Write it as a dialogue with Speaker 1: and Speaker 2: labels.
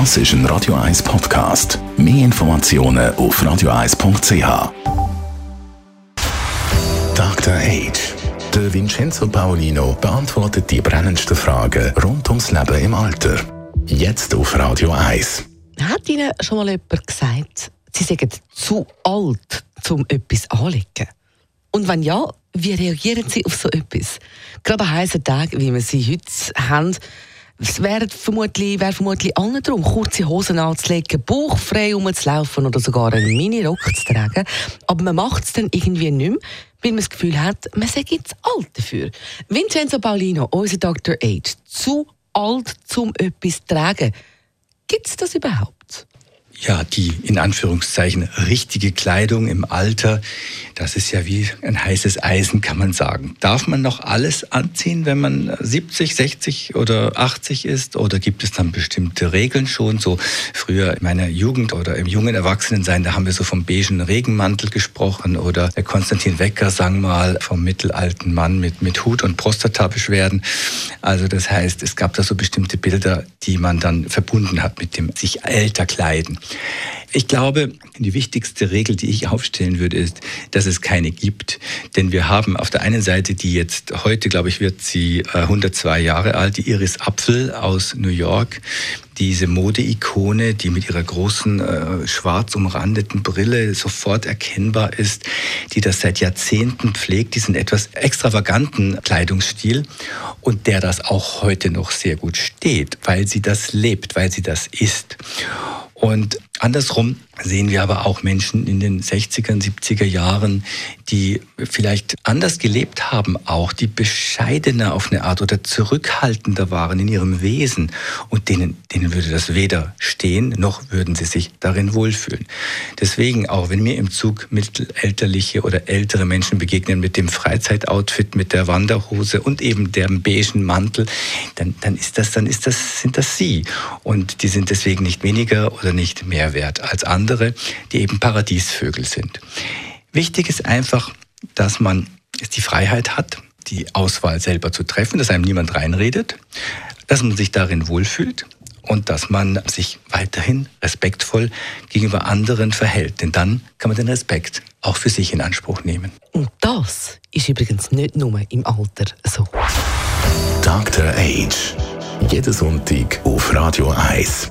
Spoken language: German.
Speaker 1: Das ist ein Radio 1 Podcast. Mehr Informationen auf radio1.ch. Dr. Age. Der Vincenzo Paolino beantwortet die brennendsten Fragen rund ums Leben im Alter. Jetzt auf Radio 1.
Speaker 2: Hat Ihnen schon mal jemand gesagt, Sie sind zu alt, um etwas anzulegen? Und wenn ja, wie reagieren Sie auf so etwas? Gerade an heißen Tagen, wie wir sie heute haben, es wäre vermutlich, wäre vermutlich allen darum, kurze Hosen anzulegen, bauchfrei rumzulaufen oder sogar einen Mini-Rock zu tragen. Aber man macht es dann irgendwie nicht mehr, weil man das Gefühl hat, man sei jetzt alt dafür. Vincenzo Paulino, unser Dr. Age, zu alt, um etwas zu tragen. Gibt es das überhaupt?
Speaker 3: Ja, die in Anführungszeichen richtige Kleidung im Alter, das ist ja wie ein heißes Eisen, kann man sagen. Darf man noch alles anziehen, wenn man 70, 60 oder 80 ist? Oder gibt es dann bestimmte Regeln schon? So früher in meiner Jugend oder im jungen Erwachsenensein, da haben wir so vom beigen Regenmantel gesprochen oder der Konstantin Wecker sang mal vom mittelalten Mann mit, mit Hut und Prostatabeschwerden. Also das heißt, es gab da so bestimmte Bilder, die man dann verbunden hat mit dem sich älter kleiden. Ich glaube, die wichtigste Regel, die ich aufstellen würde, ist, dass es keine gibt. Denn wir haben auf der einen Seite die jetzt, heute glaube ich, wird sie 102 äh, Jahre alt, die Iris Apfel aus New York, diese Modeikone, die mit ihrer großen äh, schwarz umrandeten Brille sofort erkennbar ist, die das seit Jahrzehnten pflegt, diesen etwas extravaganten Kleidungsstil und der das auch heute noch sehr gut steht, weil sie das lebt, weil sie das ist. Und andersrum sehen wir aber auch Menschen in den 60er, 70er Jahren, die vielleicht anders gelebt haben, auch die bescheidener auf eine Art oder zurückhaltender waren in ihrem Wesen und denen, denen würde das weder stehen, noch würden sie sich darin wohlfühlen. Deswegen, auch wenn mir im Zug mittelalterliche oder ältere Menschen begegnen mit dem Freizeitoutfit, mit der Wanderhose und eben dem beigen Mantel, dann, dann ist das, dann ist das, sind das sie. Und die sind deswegen nicht weniger oder nicht mehr wert als andere andere, die eben Paradiesvögel sind. Wichtig ist einfach, dass man die Freiheit hat, die Auswahl selber zu treffen, dass einem niemand reinredet, dass man sich darin wohlfühlt und dass man sich weiterhin respektvoll gegenüber anderen verhält. Denn dann kann man den Respekt auch für sich in Anspruch nehmen.
Speaker 2: Und das ist übrigens nicht nur im Alter so.
Speaker 1: Dr. Age. Jeden Sonntag auf Radio 1.